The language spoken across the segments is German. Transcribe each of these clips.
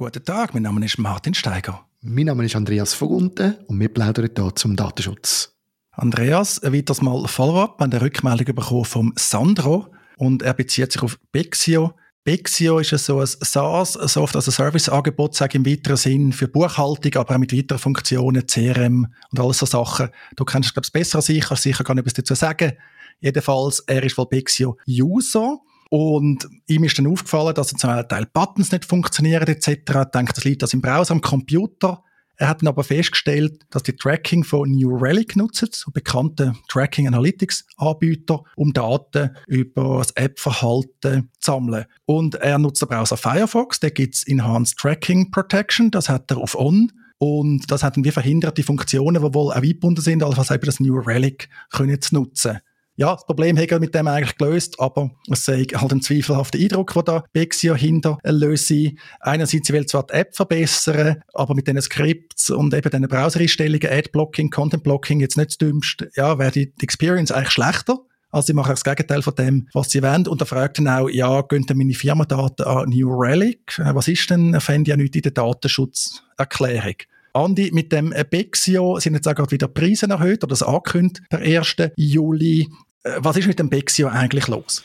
Guten Tag, mein Name ist Martin Steiger. Mein Name ist Andreas Vogunten und wir plaudern hier zum Datenschutz. Andreas, weiteres Mal Follow-up an der Rückmeldung bekommen vom Sandro und er bezieht sich auf Bexio. Bexio ist so ein SaaS, Software as a Service Angebot, sage ich im weiteren Sinn, für Buchhaltung, aber auch mit weiteren Funktionen, CRM und alles so Sachen. Du kennst es, glaube ich, besser als ich, kannst sicher gar nicht etwas dazu sagen. Jedenfalls, er ist wohl Bexio User und ihm ist dann aufgefallen, dass zum Teil Buttons nicht funktionieren etc. Er denkt, das liegt das im Browser am Computer. Er hat dann aber festgestellt, dass die Tracking von New Relic nutzen, so bekannte Tracking Analytics Anbieter, um Daten über das App-Verhalten zu sammeln. Und er nutzt den Browser Firefox, da gibt's Enhanced Tracking Protection, das hat er auf On. Und das hat dann wie verhindert, die Funktionen, die wohl auch eingebunden sind, also eben das New Relic, können zu nutzen ja, das Problem hat er mit dem eigentlich gelöst, aber es sei halt ein zweifelhafter Eindruck, der da Bexio hinter löse. Einerseits, sie will zwar die App verbessern, aber mit diesen Skripts und eben diesen Browsereinstellungen, Ad-Blocking, Content-Blocking, jetzt nicht das Dümmste, ja, wäre die, Experience eigentlich schlechter. Also sie machen das Gegenteil von dem, was sie wollen. Und er fragt dann auch, ja, gehen denn meine Firmendaten an New Relic? Äh, was ist denn, er fände ja nicht in der Datenschutzerklärung. Andi, mit dem Bexio sind jetzt auch gerade wieder Preise erhöht oder das angekündigt per 1. Juli. Äh, was ist mit dem Bexio eigentlich los?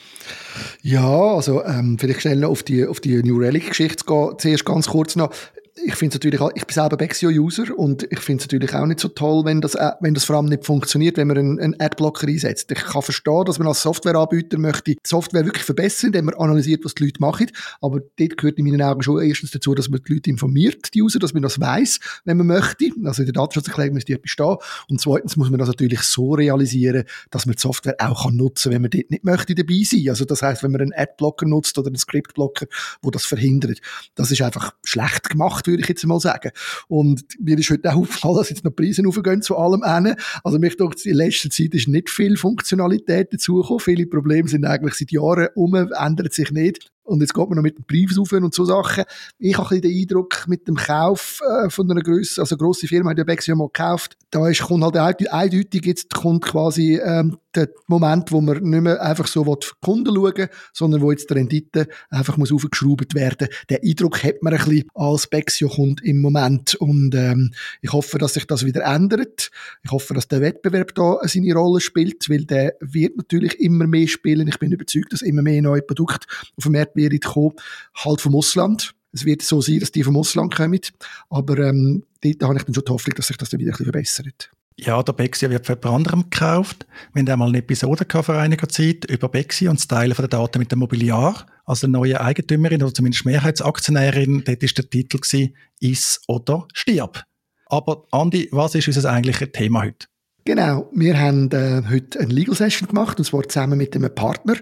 Ja, also ähm, vielleicht schnell noch auf die, auf die New Relic-Geschichte gehen. Zuerst ganz kurz noch ich finde natürlich auch, ich bin selber Bexio-User und ich finde es natürlich auch nicht so toll, wenn das, äh, wenn das vor allem nicht funktioniert, wenn man einen, einen Adblocker einsetzt. Ich kann verstehen, dass man als Softwareanbieter möchte die Software wirklich verbessern, indem man analysiert, was die Leute machen. Aber dort gehört in meinen Augen schon erstens dazu, dass man die Leute informiert, die User, dass man das weiß, wenn man möchte. Also in der Datenschutzerklärung müsste die bestehen. Und zweitens muss man das natürlich so realisieren, dass man die Software auch kann nutzen, wenn man dort nicht möchte dabei sein. Also das heißt, wenn man einen Adblocker nutzt oder einen Scriptblocker, wo das verhindert, das ist einfach schlecht gemacht würde ich jetzt mal sagen. Und mir ist heute auch aufgefallen, dass jetzt noch Preise aufgehen zu allem einen. Also mich denkt, in letzter Zeit ist nicht viel Funktionalität dazugekommen. Viele Probleme sind eigentlich seit Jahren um, ändert sich nicht. Und jetzt geht man noch mit dem Preis auf und so Sachen. Ich habe ein bisschen den Eindruck, mit dem Kauf äh, von einer grössen, also grosse Firma, hat ja Bexio mal gekauft, da ist, kommt halt eindeutig, jetzt kommt quasi ähm, der Moment, wo man nicht mehr einfach so für Kunden schauen sondern wo jetzt die Rendite einfach muss aufgeschraubt werden. Den Eindruck hat man ein bisschen als Bexio kommt im Moment. Und ähm, ich hoffe, dass sich das wieder ändert. Ich hoffe, dass der Wettbewerb da seine Rolle spielt, weil der wird natürlich immer mehr spielen. Ich bin überzeugt, dass immer mehr neue Produkte auf den Markt kommen, halt vom Ausland. Es wird so sein, dass die vom Ausland kommen. Aber ähm, dort habe ich dann schon die Hoffnung, dass sich das dann wieder ein bisschen verbessert. Ja, der Bexi wird von anderem gekauft. Wir haben einmal eine Episode vor einiger Zeit über Bexi und das Teilen der Daten mit dem Mobiliar. Eine neue Eigentümerin oder zumindest Mehrheitsaktionärin. Dort war der Titel «Iss oder stirb». Aber Andi, was ist unser eigentliches Thema heute? Genau, wir haben äh, heute eine Legal Session gemacht, und zwar zusammen mit einem Partner,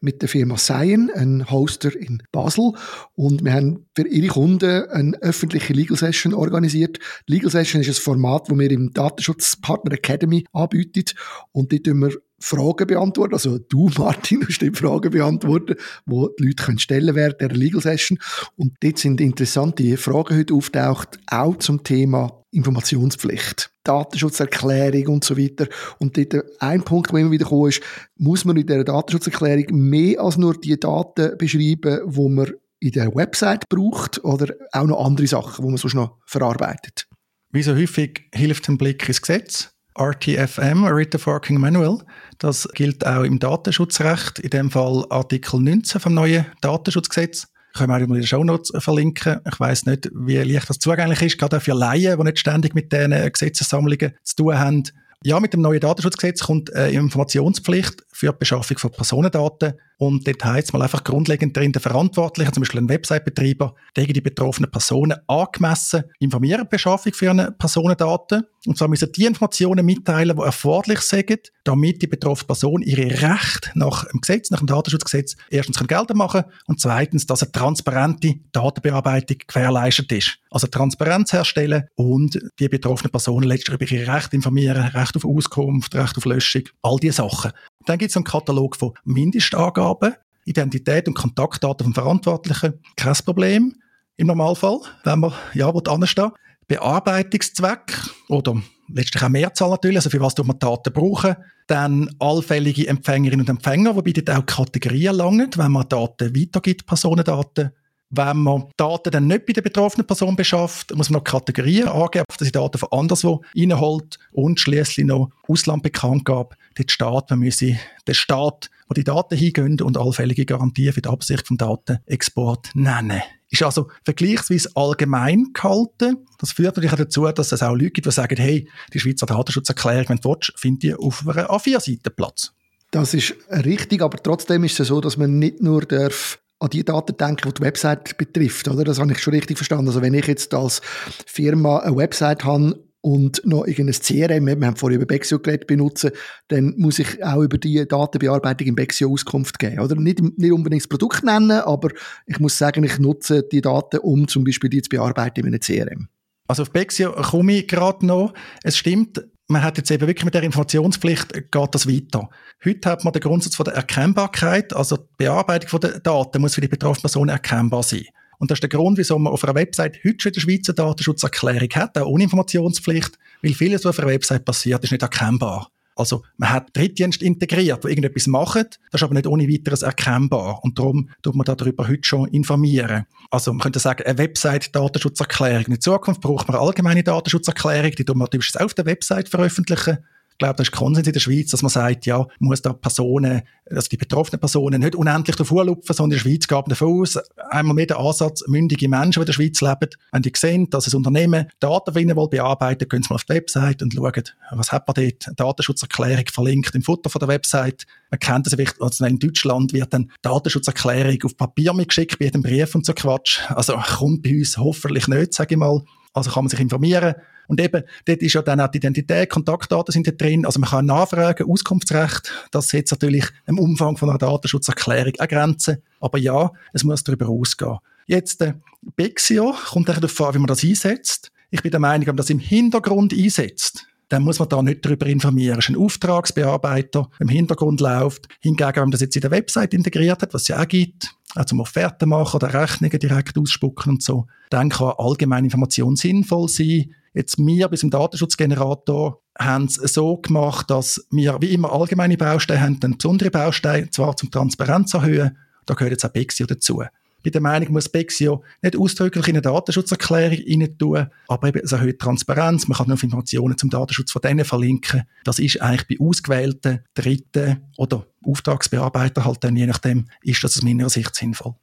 mit der Firma Cyan, ein Hoster in Basel. Und wir haben für ihre Kunden eine öffentliche Legal Session organisiert. Legal Session ist ein Format, das wir im Datenschutzpartner Academy anbieten. Und dort tun wir Fragen beantworten. Also du, Martin, musst die Fragen beantworten, wo die Leute können stellen während der Legal Session. Und dort sind interessante Fragen heute auftaucht, auch zum Thema Informationspflicht, Datenschutzerklärung und so weiter. Und dort ein Punkt, der immer wieder kommt, ist, muss man in der Datenschutzerklärung mehr als nur die Daten beschreiben, wo man in der Website braucht oder auch noch andere Sachen, die man sonst noch verarbeitet? Wie so häufig hilft ein Blick ins Gesetz. RTFM, Written Forking Manual. Das gilt auch im Datenschutzrecht, in dem Fall Artikel 19 vom neuen Datenschutzgesetz. Können wir auch in den Shownotes verlinken. Ich weiß nicht, wie leicht das zugänglich ist, gerade auch für Laien, die nicht ständig mit diesen Gesetzessammlungen zu tun haben. Ja, mit dem neuen Datenschutzgesetz kommt eine Informationspflicht für die Beschaffung von Personendaten und dort heisst es mal einfach grundlegend drin, der Verantwortliche, zum Beispiel ein Website-Betreiber, der die betroffenen Personen angemessen informieren, die Beschaffung für eine Personendaten. Und zwar müssen die Informationen mitteilen, die erforderlich sind, damit die betroffene Person ihre Rechte nach dem Gesetz, nach dem Datenschutzgesetz, erstens geltend machen und zweitens, dass eine transparente Datenbearbeitung gewährleistet ist. Also Transparenz herstellen und die betroffenen Personen letztlich über ihre Rechte informieren, Recht auf Auskunft, Recht auf Löschung, all diese Sachen. Dann gibt es einen Katalog von Mindestangaben, Identität und Kontaktdaten vom Verantwortlichen. Kein Problem im Normalfall, wenn man ja anstehen Bearbeitungszweck oder letztlich auch Mehrzahl natürlich, also für was man Daten brauchen. Dann allfällige Empfängerinnen und Empfänger, wobei dort auch Kategorien langen, wenn man Daten weitergibt, Personendaten. Wenn man Daten dann nicht bei der betroffenen Person beschafft, muss man noch Kategorien angeben, dass sie Daten von anderswo reinholt und schließlich noch Ausland bekannt gab, der Staat, man müsse den Staat, wo die Daten hingehen und allfällige Garantien für die Absicht vom Datenexport nennen. Ist also vergleichsweise allgemein gehalten. Das führt natürlich auch dazu, dass es auch Leute gibt, die sagen, hey, die Schweizer Datenschutzerklärung, wenn du willst, findet ihr auf einer A4-Seite Platz. Das ist richtig, aber trotzdem ist es so, dass man nicht nur darf an die Daten denken, die die Website betrifft, oder? Das habe ich schon richtig verstanden. Also wenn ich jetzt als Firma eine Website habe und noch irgendein CRM, wir haben vorhin über Bexio geredet, benutzen, dann muss ich auch über die Datenbearbeitung in Bexio Auskunft geben, oder? Nicht, nicht unbedingt das Produkt nennen, aber ich muss sagen, ich nutze die Daten, um zum Beispiel die zu bearbeiten in einem CRM. Also auf Bexio komme ich gerade noch. Es stimmt, man hat jetzt eben wirklich mit der Informationspflicht geht das weiter. Heute hat man den Grundsatz von der Erkennbarkeit, also die Bearbeitung der Daten muss für die betroffene Person erkennbar sein. Und das ist der Grund, wieso man auf einer Website heute schon in der Schweizer Datenschutzerklärung hat, auch ohne Informationspflicht, weil vieles, was auf einer Website passiert, ist nicht erkennbar. Also man hat Drittdienst integriert, die irgendetwas machen, das ist aber nicht ohne weiteres erkennbar. Und darum tut man darüber heute schon informieren. Also man könnte sagen, eine Website-Datenschutzerklärung. In Zukunft braucht man eine allgemeine Datenschutzerklärung, die tut man auf der Website veröffentlichen ich glaube, das ist Konsens in der Schweiz, dass man sagt, ja, muss da Personen, also die betroffenen Personen nicht unendlich davor lupfen, sondern in der Schweiz geht davon aus, einmal mehr der Ansatz, mündige Menschen, die in der Schweiz leben, wenn die sehen, dass ein Unternehmen Daten von ihnen will bearbeiten, gehen sie mal auf die Website und schauen, was hat man dort, eine Datenschutzerklärung verlinkt im Futter von der Website. Man kennt das vielleicht, also in Deutschland wird dann Datenschutzerklärung auf Papier mitgeschickt, bei jedem Brief und so Quatsch. Also kommt bei uns hoffentlich nicht, sage ich mal. Also kann man sich informieren. Und eben, dort ist ja dann auch die Identität, Kontaktdaten sind da drin. Also man kann nachfragen, Auskunftsrecht, das setzt natürlich im Umfang von einer Datenschutzerklärung eine Grenze. Aber ja, es muss darüber ausgehen. Jetzt, äh, Bexio kommt darauf an, wie man das einsetzt. Ich bin der Meinung, wenn man das im Hintergrund einsetzt, dann muss man da nicht darüber informieren. Es ist ein Auftragsbearbeiter, im Hintergrund läuft. Hingegen, wenn man das jetzt in der Website integriert hat, was es ja auch gibt, auch zum Offerten machen oder Rechnungen direkt ausspucken und so, dann kann allgemeine Information sinnvoll sein. Jetzt wir bis zum Datenschutzgenerator haben es so gemacht, dass wir wie immer allgemeine Bausteine haben, dann besondere Bausteine, zwar zum Transparenz erhöhen, da gehört jetzt auch Bexio dazu bin der Meinung, muss Bexio nicht ausdrücklich in eine Datenschutzerklärung rein tun, aber eben es erhöht Transparenz. Man kann nur Informationen zum Datenschutz von denen verlinken. Das ist eigentlich bei ausgewählten Dritten oder Auftragsbearbeiter halt dann, je nachdem, ist das aus meiner Sicht sinnvoll.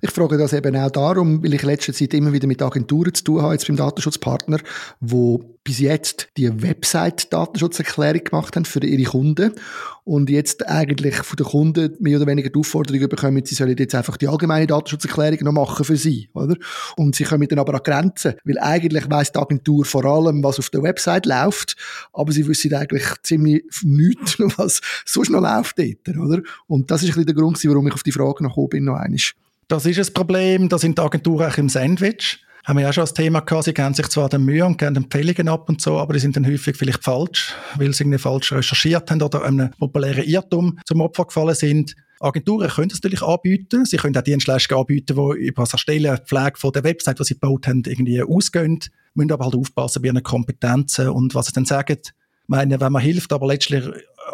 Ich frage das eben auch darum, weil ich in letzter Zeit immer wieder mit Agenturen zu tun habe, jetzt beim Datenschutzpartner, wo bis jetzt die Website-Datenschutzerklärung gemacht haben für ihre Kunden und jetzt eigentlich von den Kunden mehr oder weniger die Aufforderung bekommen, sie sollen jetzt einfach die allgemeine Datenschutzerklärung noch machen für sie, oder? Und sie kommen dann aber an Grenzen, weil eigentlich weiss die Agentur vor allem, was auf der Website läuft, aber sie wissen eigentlich ziemlich nichts, was sonst noch läuft dort, oder? Und das ist ein bisschen der Grund, warum ich auf die Frage noch bin, noch einmal. Das ist ein Problem, da sind die Agenturen auch im Sandwich. Haben wir ja schon das Thema gehabt, sie geben sich zwar den Mühe und geben Empfehlungen ab und so, aber die sind dann häufig vielleicht falsch, weil sie irgendwie falsch recherchiert haben oder einem populären Irrtum zum Opfer gefallen sind. Agenturen können das natürlich anbieten. Sie können auch Dienstleistungen anbieten, die über das Erstellen, Pflege von der Website, die sie gebaut haben, irgendwie ausgehen. Müssen aber halt aufpassen bei ihren Kompetenzen und was sie dann sagen. Ich meine, wenn man hilft, aber letztlich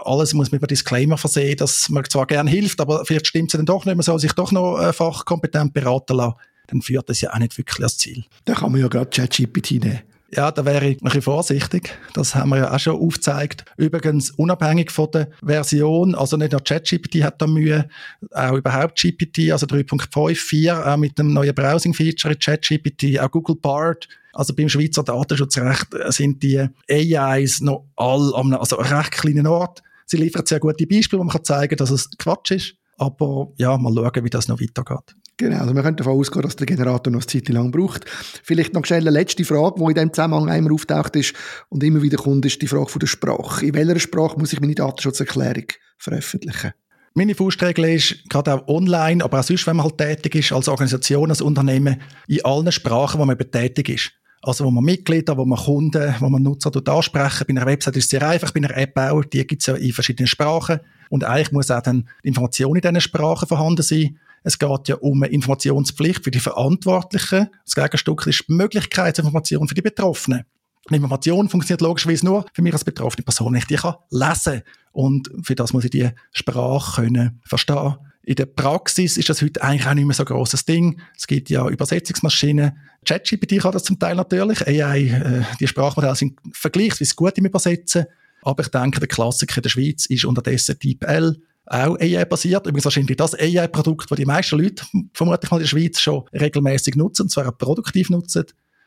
alles muss man über Disclaimer versehen, dass man zwar gern hilft, aber vielleicht stimmt es dann doch nicht, man soll sich doch noch äh, fachkompetent beraten lassen, dann führt das ja auch nicht wirklich ans Ziel. Da kann man ja gerade ChatGPT nehmen. Ja, da wäre ich ein bisschen vorsichtig. Das haben wir ja auch schon aufgezeigt. Übrigens, unabhängig von der Version, also nicht nur ChatGPT hat da Mühe, auch überhaupt GPT, also 3.5, 4, auch mit dem neuen Browsing-Feature in ChatGPT, auch Google Bard. Also beim Schweizer Datenschutzrecht sind die AIs noch all am also recht kleinen Ort. Sie liefern sehr gute Beispiele, wo man kann zeigen kann, dass es Quatsch ist. Aber ja, mal schauen, wie das noch weitergeht. Genau, also wir können davon ausgehen, dass der Generator noch eine Zeit lang braucht. Vielleicht noch schnell eine letzte Frage, die in diesem Zusammenhang einmal auftaucht ist und immer wieder kommt, ist die Frage von der Sprache. In welcher Sprache muss ich meine Datenschutzerklärung veröffentlichen? Meine Faustregel ist, gerade auch online, aber auch sonst, wenn man halt tätig ist, als Organisation, als Unternehmen, in allen Sprachen, wo man tätig ist. Also wo man Mitglieder, wo man Kunden, wo man Nutzer dort ansprechen. Bei einer Website ist es sehr einfach, bei einer App auch, die gibt es ja in verschiedenen Sprachen. Und eigentlich muss auch dann Information in diesen Sprachen vorhanden sein. Es geht ja um eine Informationspflicht für die Verantwortlichen. Das Gegenstück ist die Möglichkeit zur Information für die Betroffenen. Die Information funktioniert logischerweise nur für mich als betroffene Person, wenn ich die kann lesen Und für das muss ich die Sprache können verstehen In der Praxis ist das heute eigentlich auch nicht mehr so ein grosses Ding. Es gibt ja Übersetzungsmaschinen. ChatGPT kann das zum Teil natürlich. AI, äh, die Sprachmodelle sind vergleichsweise gut im Übersetzen. Aber ich denke, der Klassiker der Schweiz ist unterdessen L, auch AI-basiert. Übrigens wahrscheinlich das AI-Produkt, das die meisten Leute vermutlich mal in der Schweiz schon regelmäßig nutzen, und zwar auch produktiv nutzen.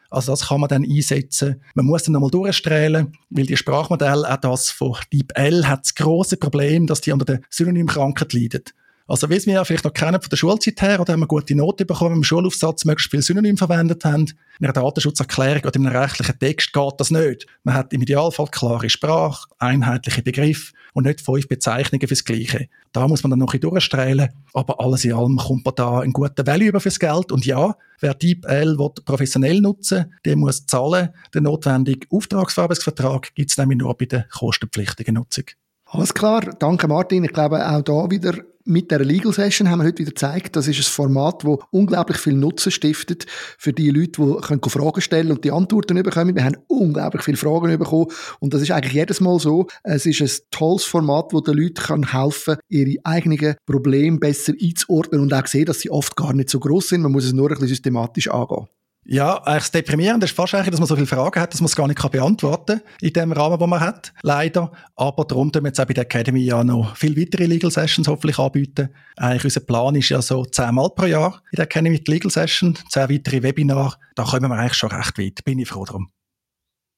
Also das kann man dann einsetzen. Man muss dann nochmal durchstrahlen, weil die Sprachmodelle, auch das von DeepL, hat das grosse Problem, dass die unter der Synonymkrankheit leiden. Also, wie wir ja vielleicht noch kennen von der Schulzeit her, oder haben wir gute Note bekommen, im Schulaufsatz möglichst viel Synonym verwendet haben. In einer Datenschutzerklärung oder in einem rechtlichen Text geht das nicht. Man hat im Idealfall klare Sprache, einheitliche Begriffe und nicht fünf Bezeichnungen fürs Gleiche. Da muss man dann noch ein bisschen durchstrahlen. Aber alles in allem kommt man da einen guten Value über fürs Geld. Und ja, wer DeepL professionell nutzen der muss zahlen. Den notwendigen Auftragsverarbeitungsvertrag gibt es nämlich nur bei der kostenpflichtigen Nutzung. Alles klar, danke Martin. Ich glaube auch da wieder mit der Legal Session haben wir heute wieder gezeigt, das ist ein Format, das unglaublich viel Nutzen stiftet für die Leute, die Fragen stellen und die Antworten bekommen. Wir haben unglaublich viele Fragen bekommen und das ist eigentlich jedes Mal so. Es ist ein tolles Format, wo den Leuten helfen kann, ihre eigenen Probleme besser einzuordnen und auch sehen, dass sie oft gar nicht so groß sind. Man muss es nur ein bisschen systematisch angehen. Ja, eigentlich das Deprimierende ist eigentlich, dass man so viele Fragen hat, dass man es gar nicht beantworten kann in dem Rahmen, den man hat. Leider. Aber darum tun wir jetzt auch bei der Academy ja noch viel weitere Legal Sessions hoffentlich anbieten. Eigentlich unser Plan ist ja so zehnmal pro Jahr in der Academy die Legal Session, zehn weitere Webinare. Da kommen wir eigentlich schon recht weit. Bin ich froh drum.